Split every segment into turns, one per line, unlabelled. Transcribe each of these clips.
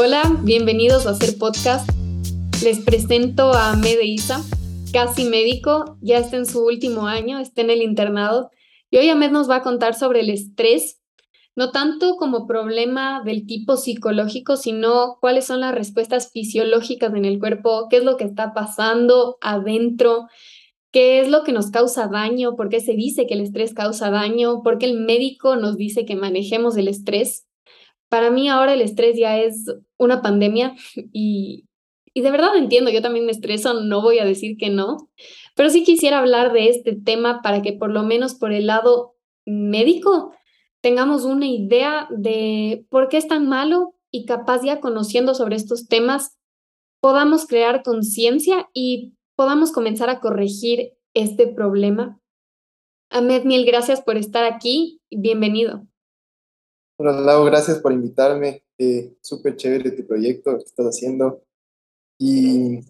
Hola, bienvenidos a hacer podcast. Les presento a Mede Isa, casi médico, ya está en su último año, está en el internado. Y hoy Ahmed nos va a contar sobre el estrés, no tanto como problema del tipo psicológico, sino cuáles son las respuestas fisiológicas en el cuerpo, qué es lo que está pasando adentro, qué es lo que nos causa daño, por qué se dice que el estrés causa daño, por qué el médico nos dice que manejemos el estrés. Para mí ahora el estrés ya es una pandemia y, y de verdad entiendo, yo también me estreso, no voy a decir que no, pero sí quisiera hablar de este tema para que por lo menos por el lado médico tengamos una idea de por qué es tan malo y capaz ya conociendo sobre estos temas podamos crear conciencia y podamos comenzar a corregir este problema. Ahmed, mil gracias por estar aquí bienvenido.
Hola Lau, gracias por invitarme. Eh, Súper chévere tu proyecto que estás haciendo. Y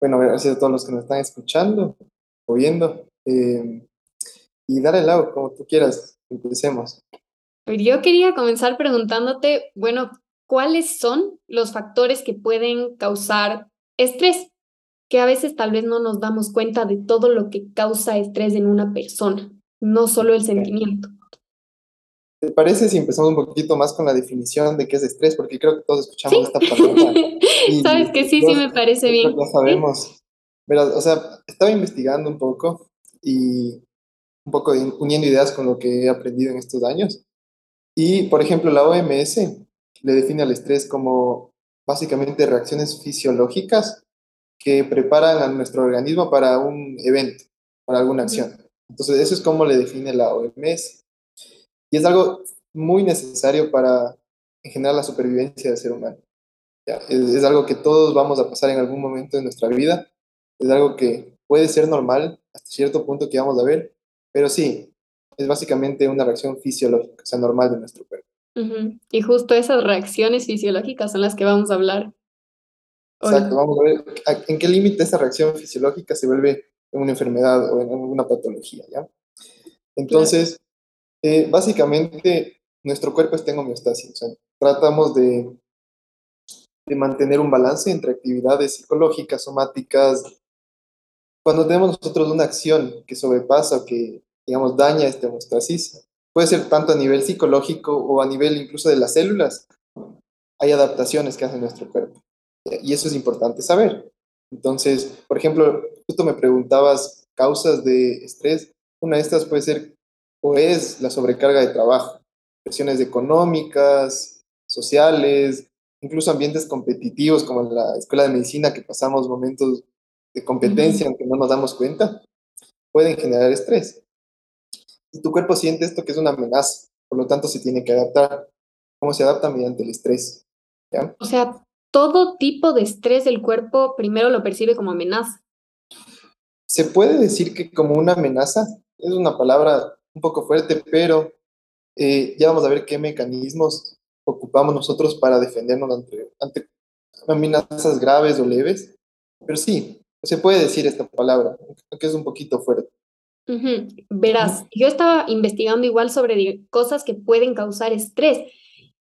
bueno, gracias a todos los que nos están escuchando o viendo. Eh, y dale Lau, como tú quieras, empecemos.
Yo quería comenzar preguntándote, bueno, ¿cuáles son los factores que pueden causar estrés? Que a veces tal vez no nos damos cuenta de todo lo que causa estrés en una persona, no solo el sentimiento.
¿Te parece si empezamos un poquito más con la definición de qué es estrés? Porque creo que todos escuchamos esta palabra.
Sabes que sí, sí me parece bien.
Lo sabemos. Pero, o sea, estaba investigando un poco y un poco uniendo ideas con lo que he aprendido en estos años. Y, por ejemplo, la OMS le define al estrés como básicamente reacciones fisiológicas que preparan a nuestro organismo para un evento, para alguna acción. Entonces, eso es como le define la OMS. Y es algo muy necesario para, en general, la supervivencia del ser humano. Es, algo que todos vamos a pasar en algún momento de nuestra vida. Es algo que puede ser normal hasta cierto punto que vamos a ver, pero sí, es básicamente una reacción fisiológica, o sea, normal de nuestro cuerpo.
Y justo esas reacciones fisiológicas son las que vamos a hablar.
Exacto, vamos a ver en qué límite esa reacción fisiológica se vuelve una enfermedad o en una patología, ¿ya? Entonces, eh, básicamente, nuestro cuerpo está en homeostasis. O sea, tratamos de, de mantener un balance entre actividades psicológicas, somáticas. Cuando tenemos nosotros una acción que sobrepasa o que, digamos, daña esta homeostasis, puede ser tanto a nivel psicológico o a nivel incluso de las células, hay adaptaciones que hace nuestro cuerpo. Y eso es importante saber. Entonces, por ejemplo, justo me preguntabas causas de estrés. Una de estas puede ser o es la sobrecarga de trabajo, presiones económicas, sociales, incluso ambientes competitivos como en la escuela de medicina que pasamos momentos de competencia aunque no nos damos cuenta, pueden generar estrés. Y tu cuerpo siente esto que es una amenaza, por lo tanto se tiene que adaptar. ¿Cómo se adapta? Mediante el estrés.
O sea, todo tipo de estrés del cuerpo primero lo percibe como amenaza.
Se puede decir que como una amenaza, es una palabra un poco fuerte, pero eh, ya vamos a ver qué mecanismos ocupamos nosotros para defendernos ante, ante amenazas graves o leves. Pero sí, se puede decir esta palabra, aunque es un poquito fuerte.
Verás, yo estaba investigando igual sobre cosas que pueden causar estrés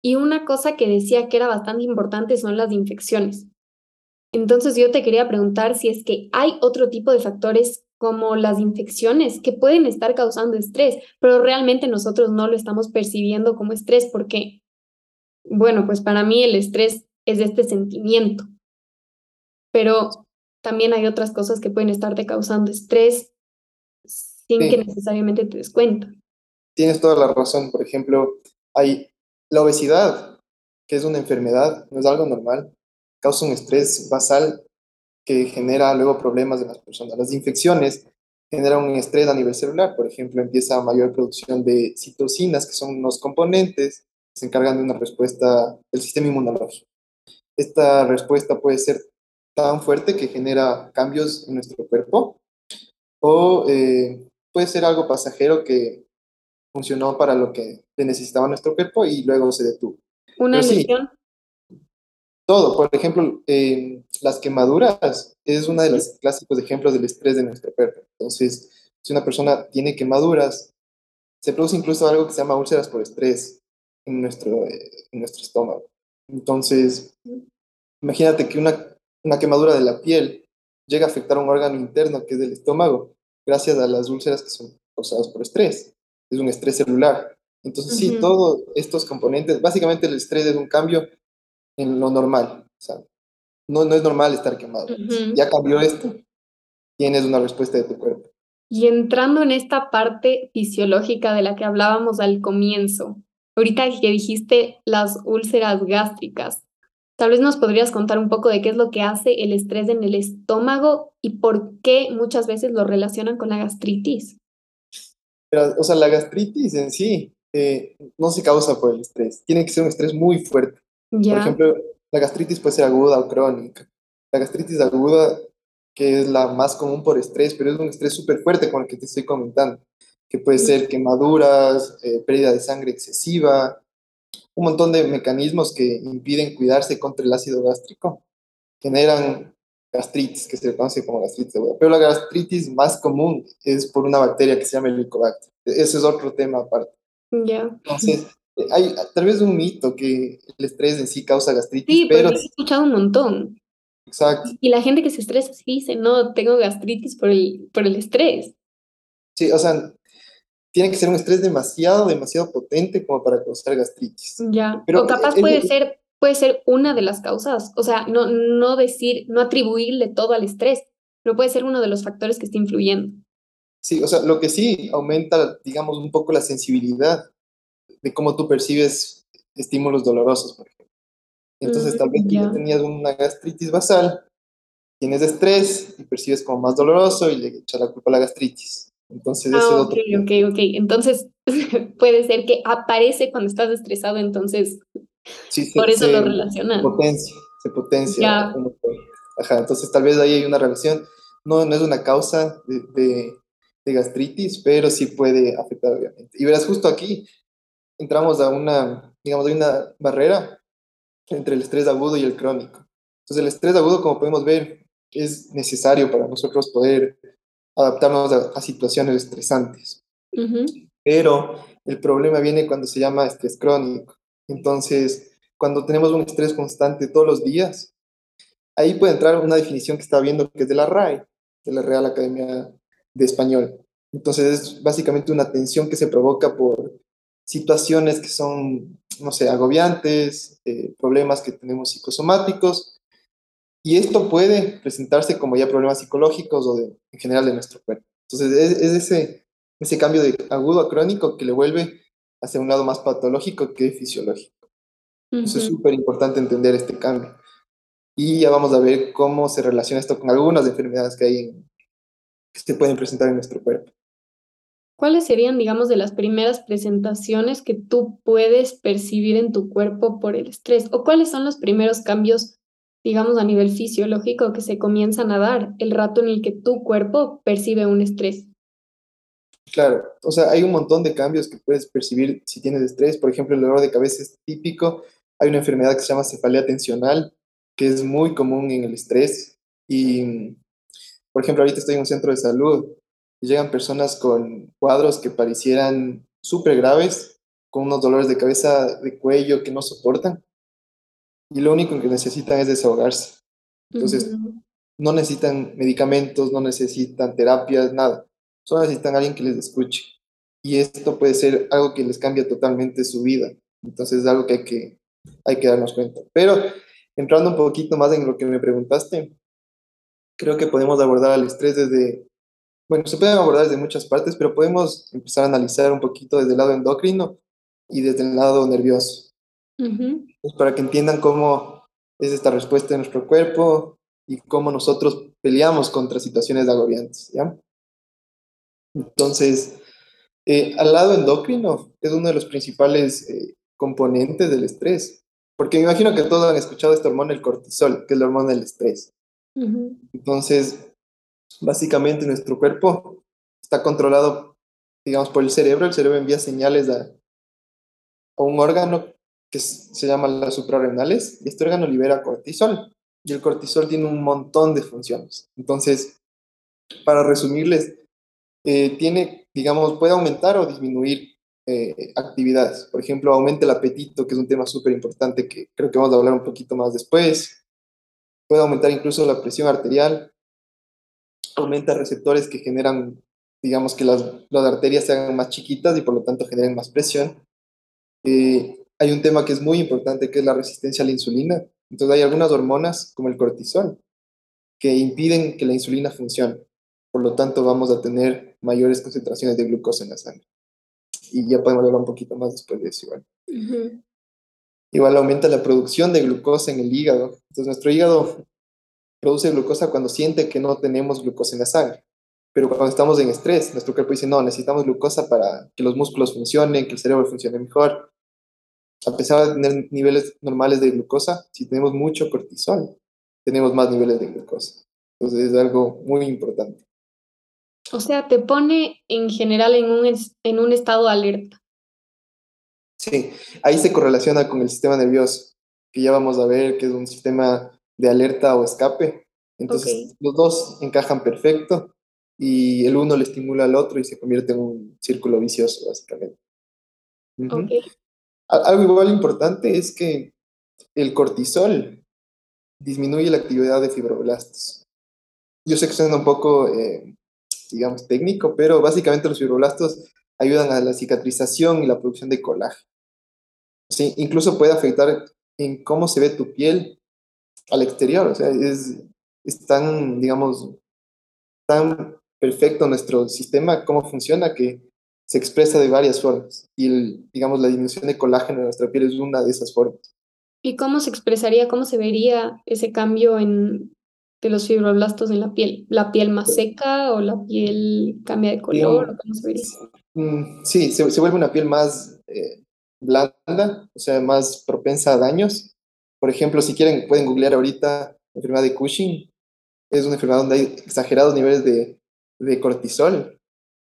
y una cosa que decía que era bastante importante son las infecciones. Entonces yo te quería preguntar si es que hay otro tipo de factores como las infecciones que pueden estar causando estrés, pero realmente nosotros no lo estamos percibiendo como estrés porque, bueno, pues para mí el estrés es este sentimiento, pero también hay otras cosas que pueden estarte causando estrés sin que necesariamente te des cuenta.
Tienes toda la razón. Por ejemplo, hay la obesidad, que es una enfermedad, no es algo normal, causa un estrés basal que genera luego problemas de las personas. Las infecciones generan un estrés a nivel celular, por ejemplo, empieza mayor producción de citocinas, que son unos componentes que se encargan de una respuesta del sistema inmunológico. Esta respuesta puede ser tan fuerte que genera cambios en nuestro cuerpo o eh, puede ser algo pasajero que funcionó para lo que necesitaba nuestro cuerpo y luego se detuvo.
¿Una lesión?
Todo. Por ejemplo, eh, las quemaduras es uno de los clásicos ejemplos del estrés de nuestro cuerpo. Entonces, si una persona tiene quemaduras, se produce incluso algo que se llama úlceras por estrés en nuestro, eh, en nuestro estómago. Entonces, imagínate que una, una quemadura de la piel llega a afectar un órgano interno que es el estómago, gracias a las úlceras que son causadas por estrés. Es un estrés celular. Entonces, sí, todos estos componentes, básicamente el estrés es un cambio en lo normal. O sea, no, no es normal estar quemado. Ya cambió esto, tienes una respuesta de tu cuerpo.
Y entrando en esta parte fisiológica de la que hablábamos al comienzo, ahorita que dijiste las úlceras gástricas, tal vez nos podrías contar un poco de qué es lo que hace el estrés en el estómago y por qué muchas veces lo relacionan con la gastritis.
Pero, o sea, la gastritis en sí eh, no se causa por el estrés, tiene que ser un estrés muy fuerte. Por ejemplo, la gastritis puede ser aguda o crónica. La gastritis aguda que es la más común por estrés, pero es un estrés súper fuerte con el que te estoy comentando, que puede ser quemaduras, eh, pérdida de sangre excesiva, un montón de mecanismos que impiden cuidarse contra el ácido gástrico, generan gastritis, que se conoce como gastritis aguda. Pero la gastritis más común es por una bacteria que se llama Helicobacter. Ese es otro tema aparte.
Ya.
Entonces, hay tal vez un mito que el estrés en sí causa gastritis.
Sí, pero he escuchado un montón.
Exacto.
Y la gente que se estresa sí dice, no, tengo gastritis por el, por el estrés.
Sí, o sea, tiene que ser un estrés demasiado, demasiado potente como para causar gastritis.
Ya, pero o capaz puede ser, puede ser una de las causas, o sea, no, no decir, no atribuirle todo al estrés, pero puede ser uno de los factores que está influyendo.
Sí, o sea, lo que sí aumenta, digamos, un poco la sensibilidad de cómo tú percibes estímulos dolorosos, por ejemplo. Entonces, tal vez ya tenías una gastritis basal, tienes estrés y percibes como más doloroso y le echas la culpa a la gastritis. Entonces,
ah, ok, ok, ok. Entonces, puede ser que aparece cuando estás estresado, entonces, por eso lo relacionan.
Se potencia, se potencia. Ajá, entonces tal vez ahí hay una relación. No, no es una causa de, de, de gastritis, pero sí puede afectar, obviamente. Y verás, justo aquí entramos a una, digamos, hay una barrera entre el estrés agudo y el crónico. Entonces, el estrés agudo, como podemos ver, es necesario para nosotros poder adaptarnos a, situaciones estresantes. Pero el problema viene cuando se llama estrés crónico. Entonces, cuando tenemos un estrés constante todos los días, ahí puede entrar una definición que está viendo que es de la RAE, de la Real Academia de Español. Entonces, es básicamente una tensión que se provoca por situaciones que son, no sé, agobiantes, eh, problemas que tenemos psicosomáticos, y esto puede presentarse como ya problemas psicológicos o de, en general de nuestro cuerpo. Entonces, es, ese, ese cambio de agudo a crónico que le vuelve hacia un lado más patológico que fisiológico. Eso es súper importante entender este cambio. Y ya vamos a ver cómo se relaciona esto con algunas enfermedades que hay en, que se pueden presentar en nuestro cuerpo.
¿Cuáles serían, digamos, de las primeras presentaciones que tú puedes percibir en tu cuerpo por el estrés? ¿O cuáles son los primeros cambios, digamos, a nivel fisiológico que se comienzan a dar el rato en el que tu cuerpo percibe un estrés?
Claro, o sea, hay un montón de cambios que puedes percibir si tienes estrés. Por ejemplo, el dolor de cabeza es típico. Hay una enfermedad que se llama cefalea tensional, que es muy común en el estrés. Y, por ejemplo, ahorita estoy en un centro de salud llegan personas con cuadros que parecieran súper graves, con unos dolores de cabeza, de cuello que no soportan, y lo único que necesitan es desahogarse. Entonces, no necesitan medicamentos, no necesitan terapias, nada. Solo necesitan a alguien que les escuche. Y esto puede ser algo que les cambia totalmente su vida. Entonces, es algo que hay que, hay que darnos cuenta. Pero, entrando un poquito más en lo que me preguntaste, creo que podemos abordar al estrés desde bueno, se pueden abordar desde muchas partes, pero podemos empezar a analizar un poquito desde el lado endocrino y desde el lado nervioso. Pues para que entiendan cómo es esta respuesta de nuestro cuerpo y cómo nosotros peleamos contra situaciones agobiantes, ¿ya? Entonces, eh, al lado endocrino es uno de los principales eh, componentes del estrés, porque me imagino que todos han escuchado esta hormona, el cortisol, que es la hormona del estrés. Entonces, Básicamente nuestro cuerpo está controlado, digamos, por el cerebro. El cerebro envía señales a, un órgano que se llama las suprarrenales y este órgano libera cortisol. Y el cortisol tiene un montón de funciones. Entonces, para resumirles, eh, tiene, digamos, puede aumentar o disminuir eh, actividades. Por ejemplo, aumenta el apetito, que es un tema súper importante que creo que vamos a hablar un poquito más después. Puede aumentar incluso la presión arterial. Aumenta receptores que generan, digamos, que las, las arterias se hagan más chiquitas y por lo tanto generen más presión. Eh, hay un tema que es muy importante, que es la resistencia a la insulina. Entonces hay algunas hormonas, como el cortisol, que impiden que la insulina funcione. Por lo tanto, vamos a tener mayores concentraciones de glucosa en la sangre y ya podemos hablar un poquito más después de eso igual. Igual aumenta la producción de glucosa en el hígado. Entonces nuestro hígado produce glucosa cuando siente que no tenemos glucosa en la sangre. Pero cuando estamos en estrés, nuestro cuerpo dice, no, necesitamos glucosa para que los músculos funcionen, que el cerebro funcione mejor. A pesar de tener niveles normales de glucosa, si tenemos mucho cortisol, tenemos más niveles de glucosa. Entonces es algo muy importante.
O sea, te pone en general en un, en un estado de alerta.
Sí, ahí se correlaciona con el sistema nervioso, que ya vamos a ver que es un sistema de alerta o escape. Entonces, los dos encajan perfecto y el uno le estimula al otro y se convierte en un círculo vicioso, básicamente. Algo igual importante es que el cortisol disminuye la actividad de fibroblastos. Yo sé que suena un poco eh, digamos, técnico, pero básicamente los fibroblastos ayudan a la cicatrización y la producción de colágeno. Sí, incluso puede afectar en cómo se ve tu piel al exterior, o sea, es, es tan, digamos, tan perfecto nuestro sistema, cómo funciona, que se expresa de varias formas. Y, digamos, la disminución de colágeno en nuestra piel es una de esas formas.
¿Y cómo se expresaría, cómo se vería ese cambio en, de los fibroblastos en la piel? ¿La piel más seca o la piel cambia de color? ¿Cómo se vería?
Mm, sí, se, se, vuelve una piel más eh, blanda, o sea, más propensa a daños. Por ejemplo, si quieren, pueden googlear ahorita la enfermedad de Cushing. Es una enfermedad donde hay exagerados niveles de, de cortisol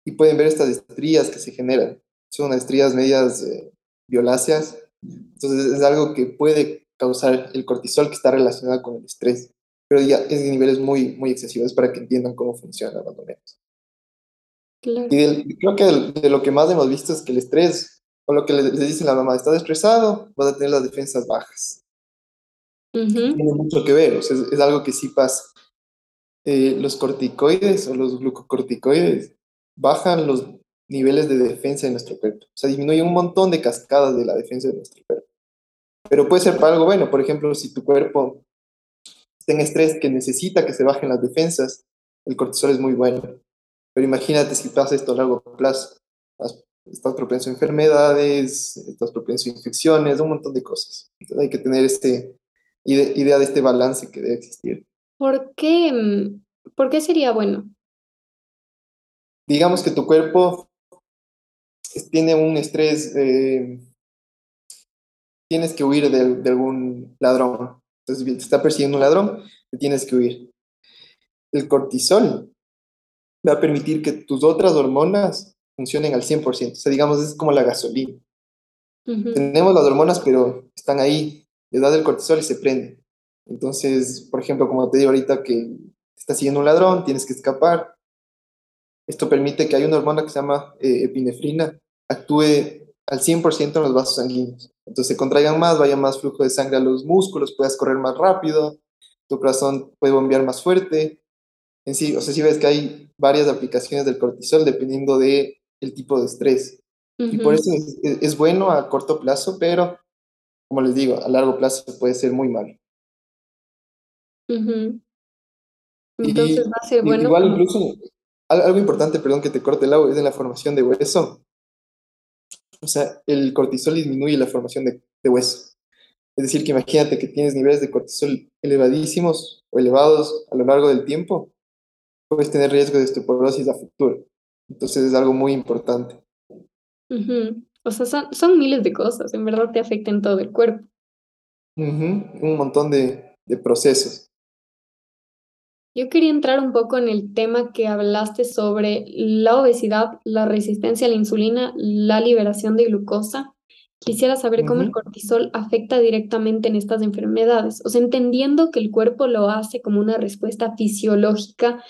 y pueden ver estas estrías que se generan. Son estrías medias eh, violáceas. Entonces es algo que puede causar el cortisol que está relacionado con el estrés pero ya es de niveles muy, muy excesivos para que entiendan cómo funciona más o menos. Y creo que de, lo que más hemos visto es que el estrés, o lo que le, le dicen a la mamá, estás estresado, vas a tener las defensas bajas. Tiene mucho que ver, es, algo que sí pasa. Eh, los corticoides o los glucocorticoides bajan los niveles de defensa de nuestro cuerpo. O sea, disminuye un montón de cascadas de la defensa de nuestro cuerpo. Pero puede ser para algo bueno, por ejemplo, si tu cuerpo está en estrés, que necesita que se bajen las defensas, el cortisol es muy bueno. Pero imagínate si pasa esto a largo plazo. Estás propenso a enfermedades, estás propenso a infecciones, un montón de cosas. Entonces hay que tener este, idea de este balance que debe existir.
¿Por qué, mm, ¿Por qué sería bueno?
Digamos que tu cuerpo tiene un estrés, eh, tienes que huir de, de algún ladrón, entonces, te está persiguiendo un ladrón, te tienes que huir. El cortisol va a permitir que tus otras hormonas funcionen al 100%. O sea, digamos, es como la gasolina. Tenemos las hormonas, pero están ahí, le das el cortisol y se prende. Entonces, por ejemplo, como te digo ahorita que te está siguiendo un ladrón, tienes que escapar. Esto permite que hay una hormona que se llama eh, epinefrina, actúe al 100% en los vasos sanguíneos. Entonces se contraigan más, vaya más flujo de sangre a los músculos, puedas correr más rápido, tu corazón puede bombear más fuerte. En sí, o sea, si ves que hay varias aplicaciones del cortisol dependiendo del el tipo de estrés. Y por eso es, bueno a corto plazo, pero como les digo, a largo plazo puede ser muy malo.
Entonces va a ser bueno.
Igual incluso, algo importante, perdón que te corte el agua, es en la formación de hueso. O sea, el cortisol disminuye la formación de, hueso. Es decir, que imagínate que tienes niveles de cortisol elevadísimos o elevados a lo largo del tiempo, puedes tener riesgo de osteoporosis a futuro. Entonces es algo muy importante.
O sea, son, son, miles de cosas, en verdad te afectan todo el cuerpo.
Un montón de, de procesos.
Yo quería entrar un poco en el tema que hablaste sobre la obesidad, la resistencia a la insulina, la liberación de glucosa. Quisiera saber cómo el cortisol afecta directamente en estas enfermedades, o sea, entendiendo que el cuerpo lo hace como una respuesta fisiológica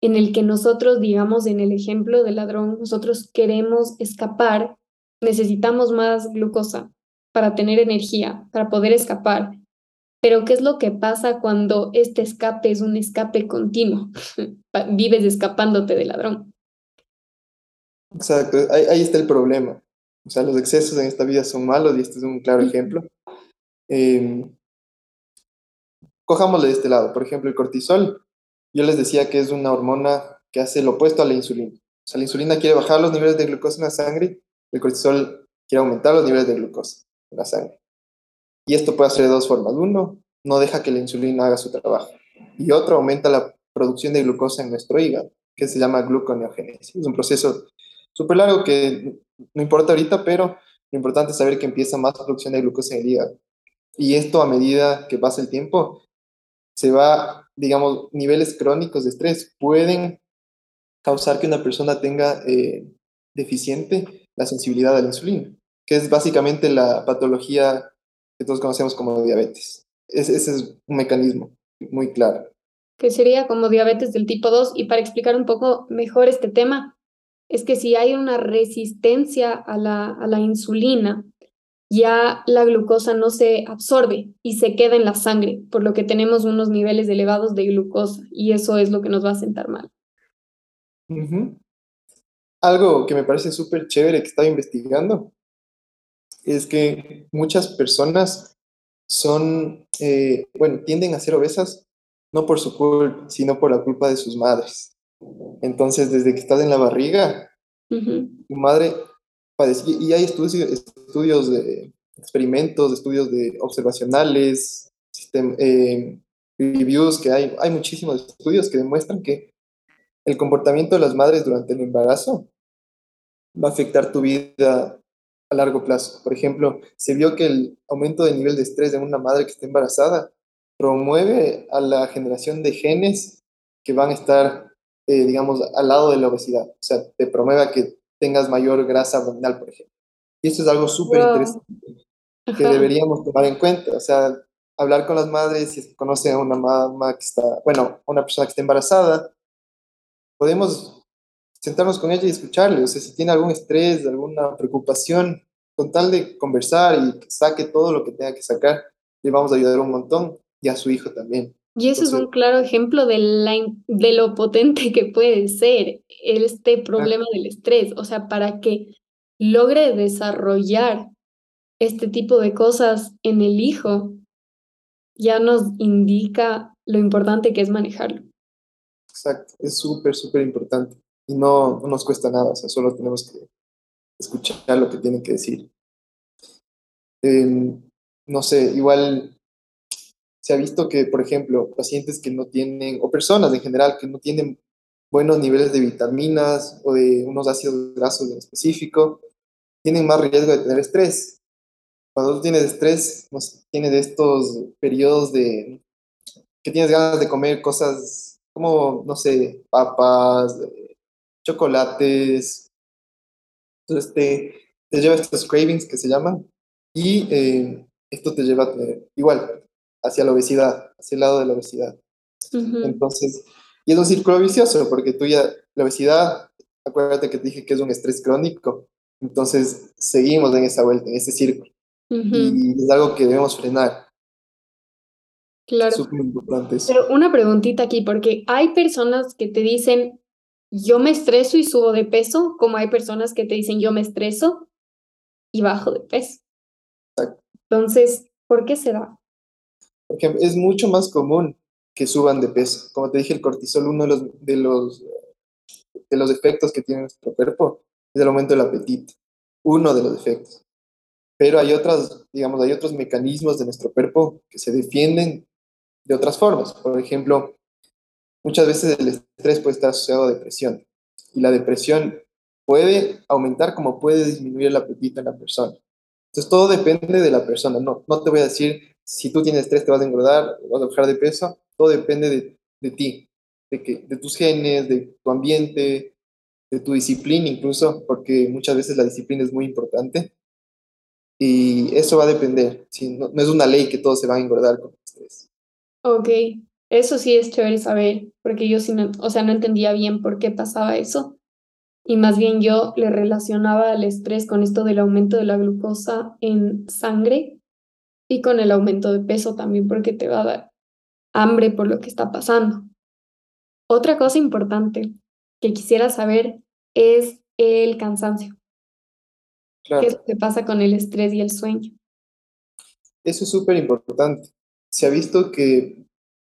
en el que nosotros, digamos, en el ejemplo del ladrón, nosotros queremos escapar necesitamos más glucosa para tener energía, para poder escapar. Pero ¿qué es lo que pasa cuando este escape es un escape continuo? Vives escapándote del ladrón.
Exacto, ahí, está el problema. O sea, los excesos en esta vida son malos y este es un claro ejemplo. Eh, cojámoslo de este lado. Por ejemplo, el cortisol. Yo les decía que es una hormona que hace lo opuesto a la insulina. O sea, la insulina quiere bajar los niveles de glucosa en la sangre, el cortisol quiere aumentar los niveles de glucosa en la sangre. Y esto puede hacer dos formas. Uno, no deja que la insulina haga su trabajo. Y otro, aumenta la producción de glucosa en nuestro hígado, que se llama gluconeogénesis. Es un proceso súper largo que no importa ahorita, pero lo importante es saber que empieza más producción de glucosa en el hígado. Y esto a medida que pasa el tiempo, se va, digamos, niveles crónicos de estrés pueden causar que una persona tenga eh, deficiente la sensibilidad a la insulina, que es básicamente la patología que todos conocemos como diabetes. ese es un mecanismo muy claro.
Que sería como diabetes del tipo 2. Y para explicar un poco mejor este tema, es que si hay una resistencia a la, a la insulina, ya la glucosa no se absorbe y se queda en la sangre, por lo que tenemos unos niveles elevados de glucosa y eso es lo que nos va a sentar mal.
Algo que me parece súper chévere que estaba investigando es que muchas personas son, eh, bueno, tienden a ser obesas no por su culpa, sino por la culpa de sus madres. Entonces, desde que estás en la barriga, tu madre y hay estudios, estudios de experimentos, estudios de observacionales, eh, reviews, que hay, hay muchísimos estudios que demuestran que el comportamiento de las madres durante el embarazo va a afectar tu vida a largo plazo. Por ejemplo, se vio que el aumento del nivel de estrés de una madre que está embarazada promueve a la generación de genes que van a estar, eh, digamos, al lado de la obesidad. O sea, te promueve a que tengas mayor grasa abdominal, por ejemplo. Y esto es algo súper interesante que deberíamos tomar en cuenta. O sea, hablar con las madres, si conocen a una mamá que está, bueno, a una persona que está embarazada, podemos sentarnos con ella y escucharle. O sea, si tiene algún estrés, alguna preocupación, con tal de conversar y que saque todo lo que tenga que sacar, le vamos a ayudar un montón y a su hijo también.
Y eso es un claro ejemplo de, la, de lo potente que puede ser este problema del estrés. O sea, para que logre desarrollar este tipo de cosas en el hijo, ya nos indica lo importante que es manejarlo.
Exacto, es súper, súper importante. Y no, no nos cuesta nada, o sea, solo tenemos que escuchar lo que tienen que decir. Em, no sé, igual se ha visto que, por ejemplo, pacientes que no tienen, o personas en general que no tienen buenos niveles de vitaminas o de unos ácidos grasos en específico, tienen más riesgo de tener estrés. Cuando tú tienes estrés, tienes estos periodos de que tienes ganas de comer cosas como, no sé, papas, chocolates. Entonces te, te lleva estos cravings que se llaman y eh, esto te lleva igual, hacia la obesidad, hacia el lado de la obesidad. Entonces, y es un círculo vicioso, porque tú ya, la obesidad, acuérdate que te dije que es un estrés crónico, entonces seguimos en esa vuelta, en ese círculo. Y es algo que debemos frenar.
Claro. Súper importante Pero una preguntita aquí, porque hay personas que te dicen, yo me estreso y subo de peso, como hay personas que te dicen, yo me estreso y bajo de peso. Entonces, ¿por qué se da?
Porque es mucho más común que suban de peso. Como te dije, el cortisol, uno de los, de los, de los efectos que tiene nuestro cuerpo es el aumento del apetito. Uno de los efectos. Pero hay otras, digamos, hay otros mecanismos de nuestro cuerpo que se defienden de otras formas. Por ejemplo, muchas veces el estrés puede estar asociado a depresión. Y la depresión puede aumentar como puede disminuir el apetito en la persona. Entonces todo depende de la persona. No, no te voy a decir si tú tienes estrés te vas a engordar, vas a bajar de peso, todo depende de, de ti, de, que, de tus genes, de tu ambiente, de tu disciplina incluso, porque muchas veces la disciplina es muy importante. Y eso va a depender. No, no, es una ley que todos se van a engordar con estrés.
Ok, eso sí es chévere saber, porque yo sí, no, o sea, no entendía bien por qué pasaba eso. y más bien yo le relacionaba al estrés con esto del aumento de la glucosa en sangre y con el aumento de peso también porque te va a dar hambre por lo que está pasando. Otra cosa importante que quisiera saber es el cansancio. ¿Qué que pasa con el estrés y el sueño?
Eso es súper importante. Se ha visto que,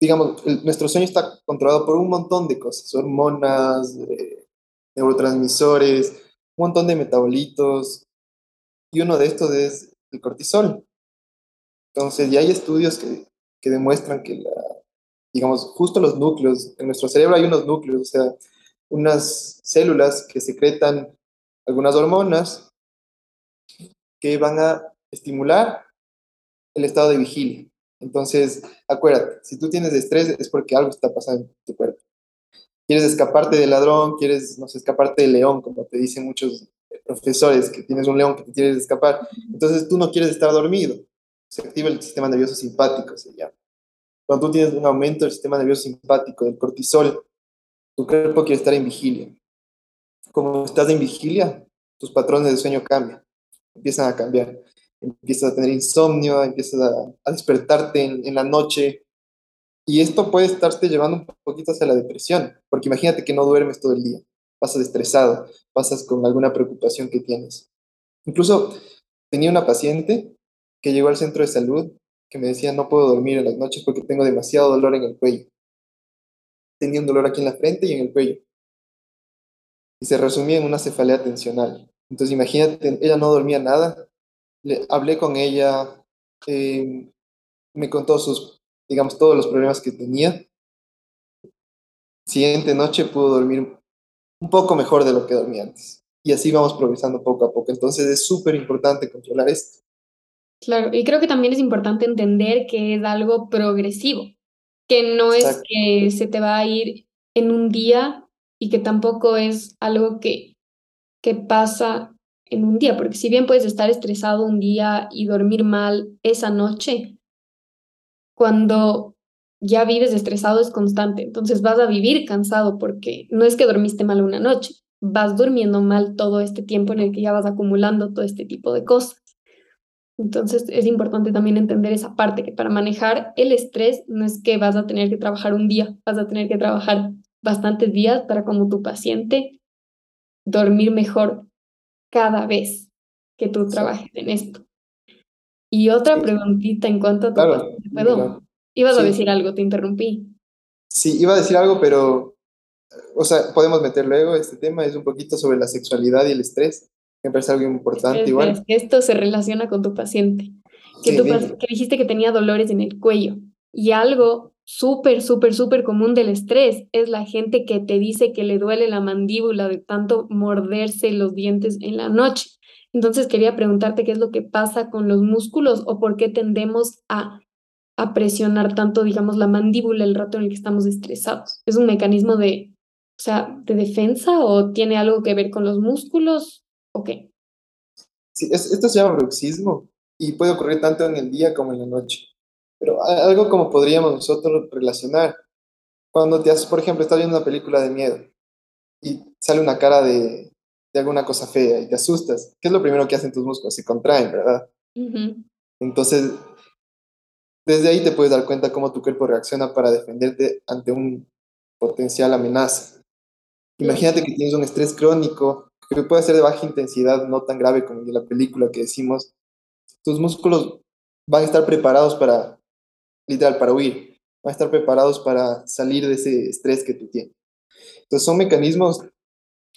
digamos, nuestro sueño está controlado por un montón de cosas, hormonas, eh, neurotransmisores, un montón de metabolitos, y uno de estos es el cortisol. Entonces, ya hay estudios que, que demuestran que, la, digamos, justo los núcleos, en nuestro cerebro hay unos núcleos, o sea, unas células que secretan algunas hormonas que van a estimular el estado de vigilia. Entonces, acuérdate, si tú tienes estrés es porque algo está pasando en tu cuerpo. Quieres escaparte del ladrón, quieres, no sé, escaparte del león, como te dicen muchos profesores, que tienes un león que te quieres escapar. Entonces, tú no quieres estar dormido. Se activa el sistema nervioso simpático, se llama. Cuando tú tienes un aumento del sistema nervioso simpático, del cortisol, tu cuerpo quiere estar en vigilia. Como estás en vigilia, tus patrones de sueño cambian empiezan a cambiar. Empiezas a tener insomnio, empiezas a, despertarte en, la noche. Y esto puede estarte llevando un poquito hacia la depresión, porque imagínate que no duermes todo el día, pasas estresado, pasas con alguna preocupación que tienes. Incluso tenía una paciente que llegó al centro de salud que me decía no puedo dormir en las noches porque tengo demasiado dolor en el cuello. Tenía un dolor aquí en la frente y en el cuello. Y se resumía en una cefalea tensional. Entonces imagínate, ella no dormía nada. Le, hablé con ella, eh, me contó sus, digamos, todos los problemas que tenía. Siguiente noche pudo dormir un poco mejor de lo que dormía antes. Y así vamos progresando poco a poco. Entonces es súper importante controlar esto.
Claro, y creo que también es importante entender que es algo progresivo, que no es que se te va a ir en un día y que tampoco es algo que qué pasa en un día, porque si bien puedes estar estresado un día y dormir mal esa noche, cuando ya vives estresado es constante, entonces vas a vivir cansado porque no es que dormiste mal una noche, vas durmiendo mal todo este tiempo en el que ya vas acumulando todo este tipo de cosas. Entonces es importante también entender esa parte, que para manejar el estrés no es que vas a tener que trabajar un día, vas a tener que trabajar bastantes días para como tu paciente dormir mejor cada vez que tú trabajes en esto. Y otra preguntita en cuanto a tu ¿puedo? Ibas a decir algo, te interrumpí.
Sí, iba a decir algo, pero, o sea, podemos meter luego este tema, es un poquito sobre la sexualidad y el estrés, me parece algo importante igual.
Esto se relaciona con tu paciente, que, tú, que dijiste que tenía dolores en el cuello y algo súper, súper, súper común del estrés es la gente que te dice que le duele la mandíbula de tanto morderse los dientes en la noche. Entonces quería preguntarte qué es lo que pasa con los músculos o por qué tendemos a, a presionar tanto, digamos, la mandíbula el rato en el que estamos estresados. ¿Es un mecanismo de, o sea, de defensa o tiene algo que ver con los músculos o qué?
Sí, esto se llama bruxismo y puede ocurrir tanto en el día como en la noche. Pero algo como podríamos nosotros relacionar. Cuando te haces, por ejemplo, estás viendo una película de miedo y sale una cara de, de alguna cosa fea y te asustas, ¿qué es lo primero que hacen tus músculos? Se contraen, ¿verdad? Entonces, desde ahí te puedes dar cuenta cómo tu cuerpo reacciona para defenderte ante un potencial amenaza. Imagínate que tienes un estrés crónico que puede ser de baja intensidad, no tan grave como el de la película que decimos. Tus músculos van a estar preparados para literal, para huir, van a estar preparados para salir de ese estrés que tú tienes. Entonces son mecanismos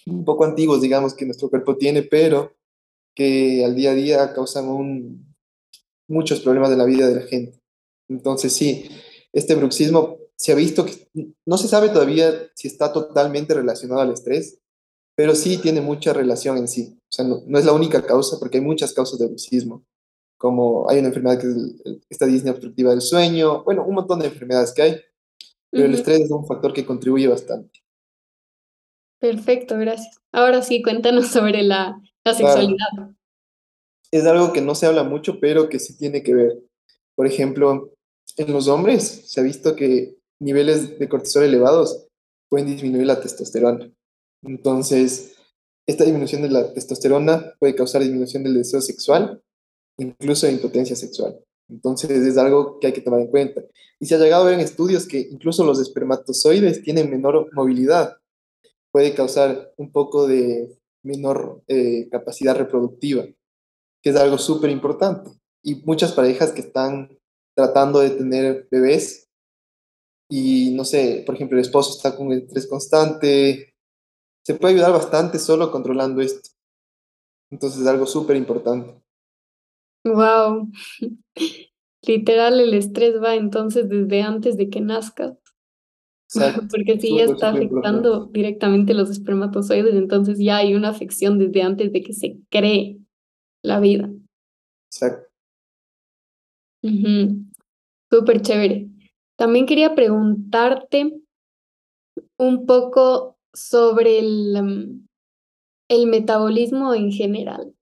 un poco antiguos, digamos, que nuestro cuerpo tiene, pero que al día a día causan un, muchos problemas de la vida de la gente. Entonces sí, este bruxismo se ha visto que no se sabe todavía si está totalmente relacionado al estrés, pero sí tiene mucha relación en sí. O sea, no, no es la única causa, porque hay muchas causas de bruxismo como hay una enfermedad que es esta disnea obstructiva del sueño, bueno, un montón de enfermedades que hay, pero el estrés es un factor que contribuye bastante.
Perfecto, gracias. Ahora sí, cuéntanos sobre la, la sexualidad.
Es algo que no se habla mucho, pero que sí tiene que ver. Por ejemplo, en los hombres se ha visto que niveles de cortisol elevados pueden disminuir la testosterona. Entonces, esta disminución de la testosterona puede causar disminución del deseo sexual, incluso impotencia sexual. Entonces es algo que hay que tomar en cuenta. Y se ha llegado a ver en estudios que incluso los espermatozoides tienen menor movilidad. Puede causar un poco de menor eh, capacidad reproductiva, que es algo súper importante. Y muchas parejas que están tratando de tener bebés y, no sé, por ejemplo, el esposo está con estrés constante, se puede ayudar bastante solo controlando esto. Entonces es algo súper importante.
Wow. Literal, el estrés va entonces desde antes de que nazcas. Porque si ya está afectando directamente los espermatozoides, entonces ya hay una afección desde antes de que se cree la vida.
Exacto.
Súper chévere. También quería preguntarte un poco sobre el, mm, el metabolismo en general.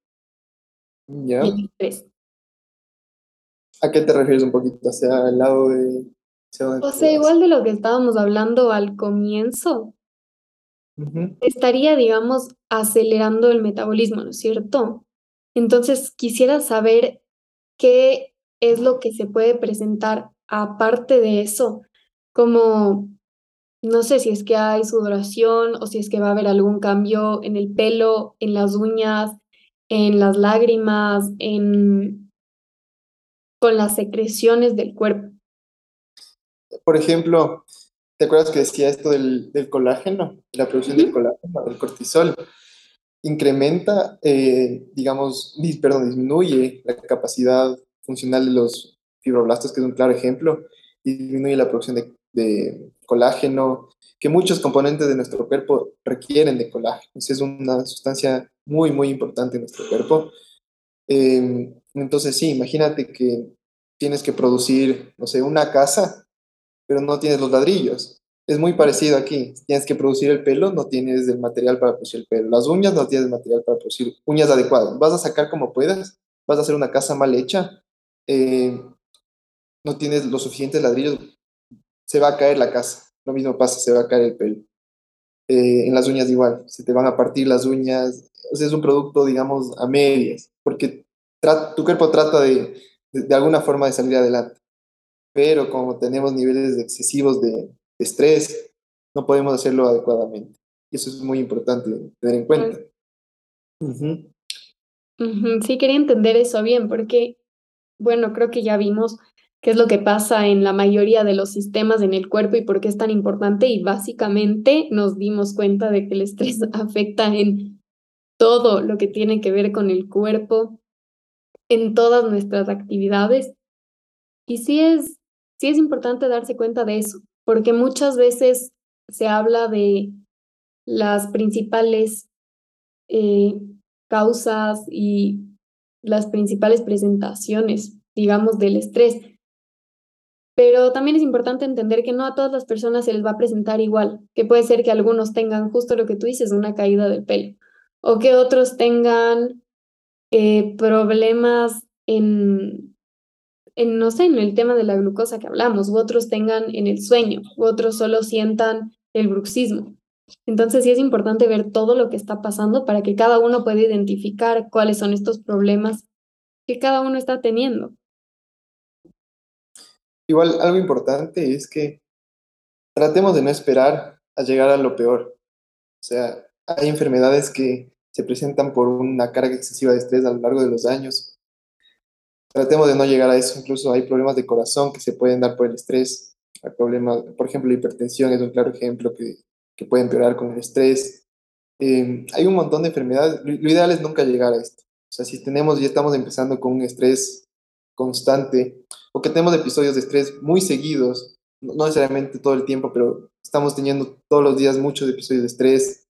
Ya. ¿A qué te refieres un poquito? ¿Hacia el lado de...?
o sea, igual de lo que estábamos hablando al comienzo, estaría, digamos, acelerando el metabolismo, ¿no es cierto? Entonces, quisiera saber qué es lo que se puede presentar aparte de eso, como, no sé si es que hay sudoración o si es que va a haber algún cambio en el pelo, en las uñas, en las lágrimas, en con las secreciones del cuerpo.
Por ejemplo, ¿te acuerdas que decía esto del, del colágeno, la producción del colágeno, del cortisol? Incrementa, eh, digamos, perdón, disminuye la capacidad funcional de los fibroblastos, que es un claro ejemplo, y disminuye la producción de, de colágeno, que muchos componentes de nuestro cuerpo requieren de colágeno. Es una sustancia muy, muy importante en nuestro cuerpo. Eh, entonces, sí, imagínate que tienes que producir, no sé, una casa, pero no tienes los ladrillos. Es muy parecido aquí. Tienes que producir el pelo, no tienes el material para producir el pelo. Las uñas, no tienes material para producir uñas adecuadas. Vas a sacar como puedas, vas a hacer una casa mal hecha, eh, no tienes los suficientes ladrillos, se va a caer la casa. Lo mismo pasa, se va a caer el pelo. Eh, en las uñas igual, se te van a partir las uñas. O sea, es un producto, digamos, a medias, porque tu cuerpo trata de, de, alguna forma de salir adelante. Pero como tenemos niveles excesivos de, estrés, no podemos hacerlo adecuadamente. Y eso es muy importante tener en cuenta.
Sí, quería entender eso bien, porque, bueno, creo que ya vimos qué es lo que pasa en la mayoría de los sistemas en el cuerpo y por qué es tan importante. Y básicamente nos dimos cuenta de que el estrés afecta en todo lo que tiene que ver con el cuerpo, en todas nuestras actividades. Y sí es, sí es importante darse cuenta de eso, porque muchas veces se habla de las principales eh, causas y las principales presentaciones, digamos, del estrés. Pero también es importante entender que no a todas las personas se les va a presentar igual, que puede ser que algunos tengan justo lo que tú dices, una caída del pelo, o que otros tengan eh, problemas en, no sé, el tema de la glucosa que hablamos, u otros tengan en el sueño, u otros solo sientan el bruxismo. Entonces sí es importante ver todo lo que está pasando para que cada uno pueda identificar cuáles son estos problemas que cada uno está teniendo.
Igual algo importante es que tratemos de no esperar a llegar a lo peor. O sea, hay enfermedades que se presentan por una carga excesiva de estrés a lo largo de los años. Tratemos de no llegar a eso. Incluso hay problemas de corazón que se pueden dar por el estrés. Hay problemas, por ejemplo, la hipertensión es un claro ejemplo que, que puede empeorar con el estrés. Em, hay un montón de enfermedades. Lo, ideal es nunca llegar a esto. O sea, si tenemos, ya estamos empezando con un estrés constante o que tenemos episodios de estrés muy seguidos, no necesariamente todo el tiempo, pero estamos teniendo todos los días muchos episodios de estrés,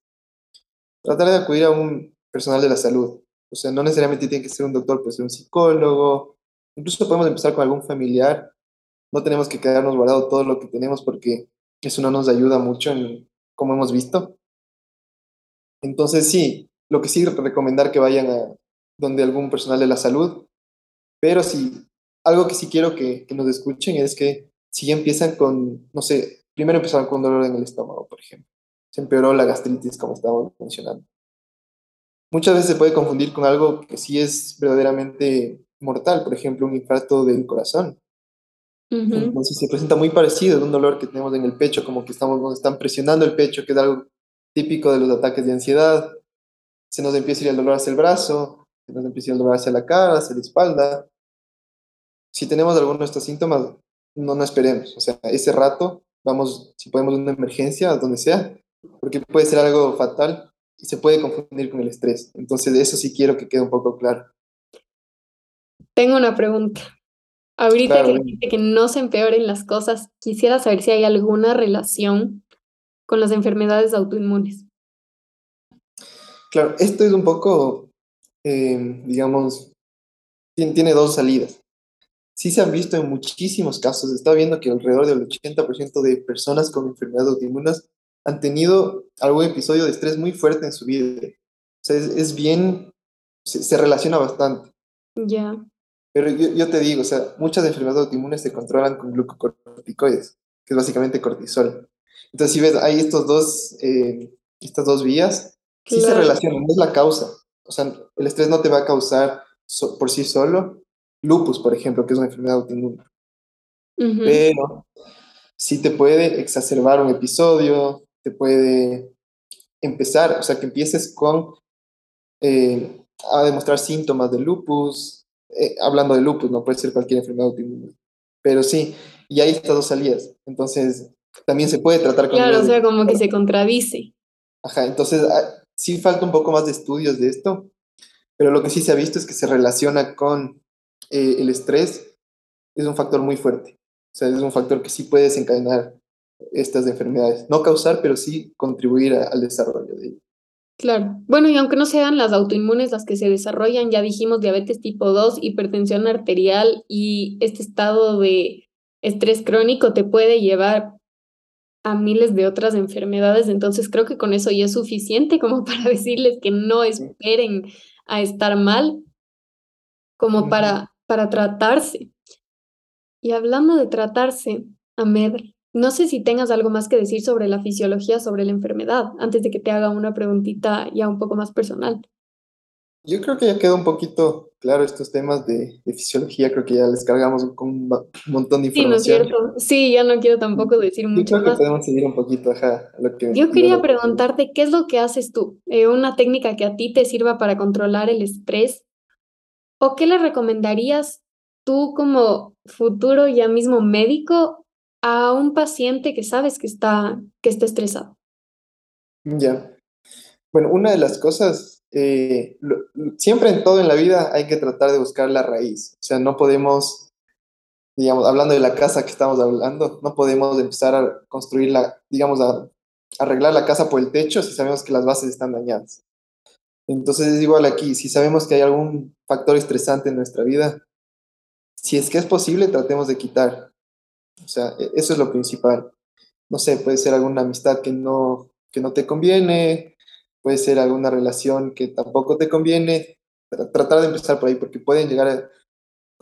tratar de acudir a un personal de la salud. O sea, no necesariamente tiene que ser un doctor, puede ser un psicólogo. Incluso podemos empezar con algún familiar. No tenemos que quedarnos guardado todo lo que tenemos porque eso no nos ayuda mucho, en, como hemos visto. Entonces, sí, lo que sí recomendar que vayan a donde algún personal de la salud. Pero sí, algo que sí quiero que, que nos escuchen es que si empiezan con, no sé, primero empezaron con dolor en el estómago, por ejemplo se empeoró la gastritis, como estábamos mencionando. muchas veces se puede confundir con algo que sí es verdaderamente mortal, por ejemplo, un infarto del corazón. Entonces se presenta muy parecido, un dolor que tenemos en el pecho, como que estamos, nos están presionando el pecho, que es algo típico de los ataques de ansiedad. Se nos empieza a ir el dolor hacia el brazo, se nos empieza a ir el dolor hacia la cara, hacia la espalda. Si tenemos alguno de estos síntomas, no, no esperemos. O sea, ese rato vamos, si podemos, una emergencia, donde sea, porque puede ser algo fatal y se puede confundir con el estrés. Entonces, eso sí quiero que quede un poco claro.
Tengo una pregunta. Ahorita que no se empeoren las cosas, quisiera saber si hay alguna relación con las enfermedades autoinmunes.
Claro, esto es un poco, eh, digamos, tiene, tiene, dos salidas. Sí se han visto en muchísimos casos, está viendo que alrededor del 80% de personas con enfermedades autoinmunes han tenido algún episodio de estrés muy fuerte en su vida. O sea, es, bien, se, se, relaciona bastante.
Ya.
Pero yo, yo, te digo, o sea, muchas enfermedades autoinmunes se controlan con glucocorticoides, que es básicamente cortisol. Entonces, si ves, hay estos dos, eh, estas dos vías, sí se relacionan, no es la causa. O sea, el estrés no te va a causar por sí solo lupus, por ejemplo, que es una enfermedad autoinmune. Pero sí te puede exacerbar un episodio, te puede empezar, o sea, que empieces con eh, a demostrar síntomas de lupus, eh, hablando de lupus, no puede ser cualquier enfermedad autoinmune. Pero sí, y hay estas dos salidas. Entonces, también se puede tratar
con... Claro, o sea, como que se contradice.
Ajá, entonces ah, sí falta un poco más de estudios de esto, pero lo que sí se ha visto es que se relaciona con eh, el estrés, es un factor muy fuerte. O sea, es un factor que sí puede desencadenar estas enfermedades. No causar, pero sí contribuir al desarrollo de ellas.
Claro. Bueno, y aunque no sean las autoinmunes las que se desarrollan, ya dijimos diabetes tipo 2, hipertensión arterial y este estado de estrés crónico te puede llevar a miles de otras enfermedades. Entonces creo que con eso ya es suficiente como para decirles que no esperen a estar mal, como para, para tratarse. Y hablando de tratarse, Ahmed, no sé si tengas algo más que decir sobre la fisiología, sobre la enfermedad, antes de que te haga una preguntita ya un poco más personal.
Yo creo que ya quedó un poquito claro estos temas de, fisiología, creo que ya les cargamos con un montón de información. Sí, ¿no es
cierto? Sí, ya no quiero tampoco decir mucho
creo que podemos seguir un poquito, ajá, lo que...
Yo quería preguntarte, ¿qué es lo que haces tú? Eh, ¿Una técnica que a ti te sirva para controlar el estrés? ¿O qué le recomendarías tú como futuro ya mismo médico a un paciente que sabes que está, que está estresado?
Ya. Bueno, una de las cosas, eh, siempre en todo en la vida hay que tratar de buscar la raíz. O sea, no podemos, digamos, hablando de la casa que estamos hablando, no podemos empezar a construirla, digamos, a arreglar la casa por el techo si sabemos que las bases están dañadas. Entonces es igual aquí, si sabemos que hay algún factor estresante en nuestra vida, si es que es posible, tratemos de quitar. O sea, e, eso es lo principal. No sé, puede ser alguna amistad que no, que no te conviene, puede ser alguna relación que tampoco te conviene. Tratar de empezar por ahí, porque pueden llegar a...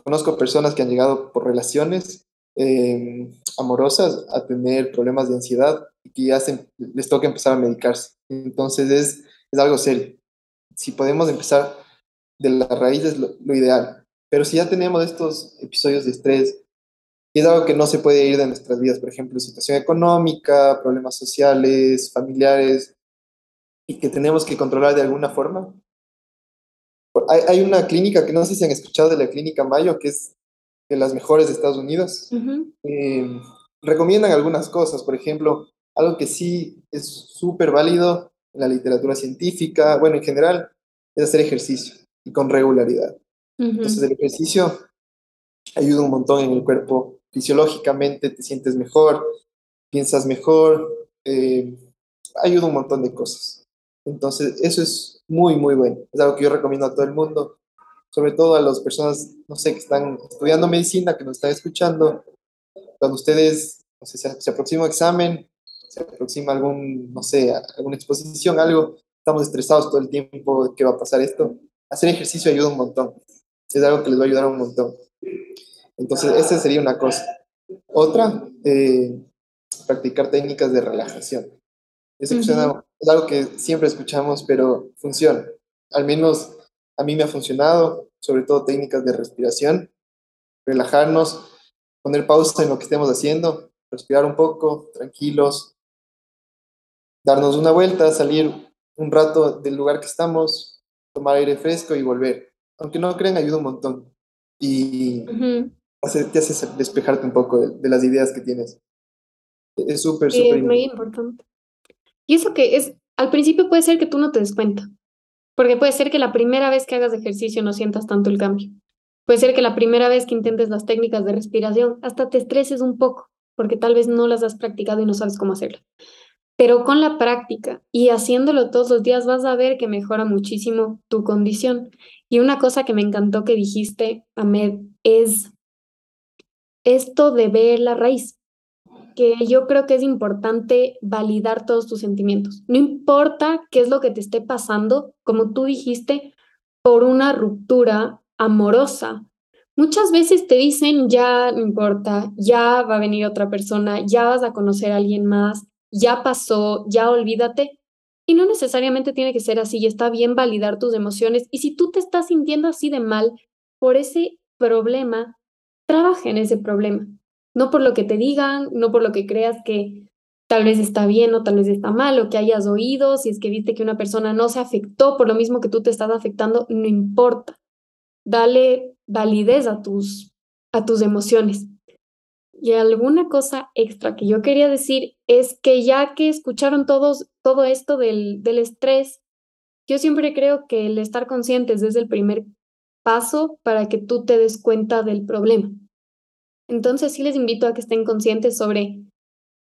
Conozco personas que han llegado por relaciones em, amorosas a tener problemas de ansiedad y que ya les toca empezar a medicarse. Entonces es, es algo serio. Si podemos empezar de la raíz es lo, lo ideal. Pero si ya tenemos estos episodios de estrés, y es algo que no se puede ir de nuestras vidas, por ejemplo, situación económica, problemas sociales, familiares, y que tenemos que controlar de alguna forma. Hay, hay una clínica que no sé si han escuchado de la clínica Mayo, que es de las mejores de Estados Unidos. Em, recomiendan algunas cosas, por ejemplo, algo que sí es súper válido en la literatura científica, bueno, en general, es hacer ejercicio y con regularidad. Entonces, el ejercicio ayuda un montón en el cuerpo fisiológicamente te sientes mejor, piensas mejor, eh, ayuda un montón de cosas. Entonces, eso es muy, muy bueno. Es algo que yo recomiendo a todo el mundo, sobre todo a las personas, no sé, que están estudiando medicina, que nos están escuchando. Cuando ustedes, no sé, se, se aproxima un examen, se aproxima algún, no sé, alguna exposición, algo, estamos estresados todo el tiempo de qué va a pasar esto. Hacer ejercicio ayuda un montón. Es algo que les va a ayudar un montón. Entonces, esa sería una cosa. Otra, eh, practicar técnicas de relajación. Eso es algo que siempre escuchamos, pero funciona. al menos a mí me ha funcionado, sobre todo técnicas de respiración, relajarnos, poner pausa en lo que estemos haciendo, respirar un poco, tranquilos, darnos una vuelta, salir un rato del lugar que estamos, tomar aire fresco y volver. Aunque no crean, ayuda un montón. Y te hace despejarte un poco de, las ideas que tienes. Es súper, súper
Es muy importante. Y eso que es, al principio puede ser que tú no te des cuenta, porque puede ser que la primera vez que hagas ejercicio no sientas tanto el cambio. Puede ser que la primera vez que intentes las técnicas de respiración hasta te estreses un poco, porque tal vez no las has practicado y no sabes cómo hacerlo. Pero con la práctica y haciéndolo todos los días vas a ver que mejora muchísimo tu condición. Y una cosa que me encantó que dijiste, Ahmed, es esto de ver la raíz, que yo creo que es importante validar todos tus sentimientos. No importa qué es lo que te esté pasando, como tú dijiste, por una ruptura amorosa. Muchas veces te dicen, ya no importa, ya va a venir otra persona, ya vas a conocer a alguien más, ya pasó, ya olvídate. Y no necesariamente tiene que ser así, y está bien validar tus emociones. Y si tú te estás sintiendo así de mal por ese problema, trabaja en ese problema. No por lo que te digan, no por lo que creas que tal vez está bien o tal vez está mal, o que hayas oído, si es que viste que una persona no se afectó por lo mismo que tú te estás afectando, no importa. Dale validez a tus, a tus emociones. Y alguna cosa extra que yo quería decir es que ya que escucharon todos todo esto del, del estrés, yo siempre creo que el estar conscientes es el primer paso para que tú te des cuenta del problema. Entonces sí les invito a que estén conscientes sobre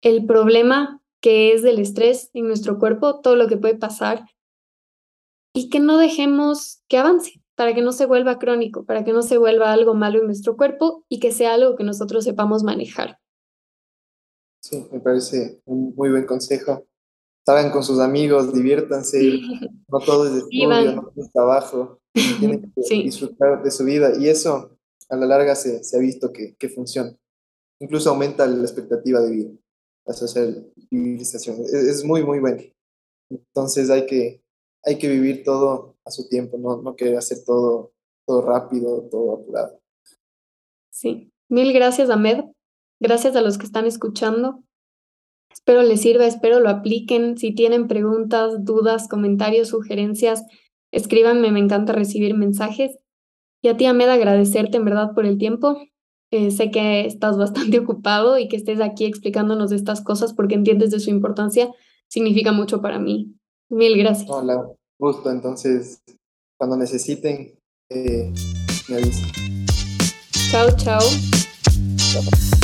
el problema que es del estrés en nuestro cuerpo, todo lo que puede pasar y que no dejemos que avance para que no se vuelva crónico, para que no se vuelva algo malo en nuestro cuerpo y que sea algo que nosotros sepamos manejar.
Sí, me parece un muy buen consejo. Salgan con sus amigos, diviértanse, no todo es estudio, no todo es trabajo, tienen que disfrutar de su vida y eso a la larga se, se ha visto que, que, funciona. Incluso aumenta la expectativa de vida, la socialización. Es, es muy, muy bueno. Entonces hay que, hay que vivir todo a su tiempo, no, no querer hacer todo, todo rápido, todo apurado.
Sí, mil gracias, Ahmed. Gracias a los que están escuchando. Espero les sirva, espero lo apliquen. Si tienen preguntas, dudas, comentarios, sugerencias, escríbanme, me encanta recibir mensajes. Y a ti, Ahmed, agradecerte en verdad por el tiempo. Eh, sé que estás bastante ocupado y que estés aquí explicándonos estas cosas porque entiendes de su importancia, significa mucho para mí. Mil gracias.
Hola, gusto. Entonces, cuando necesiten, eh, me avisan.
Chao, chao. Chao.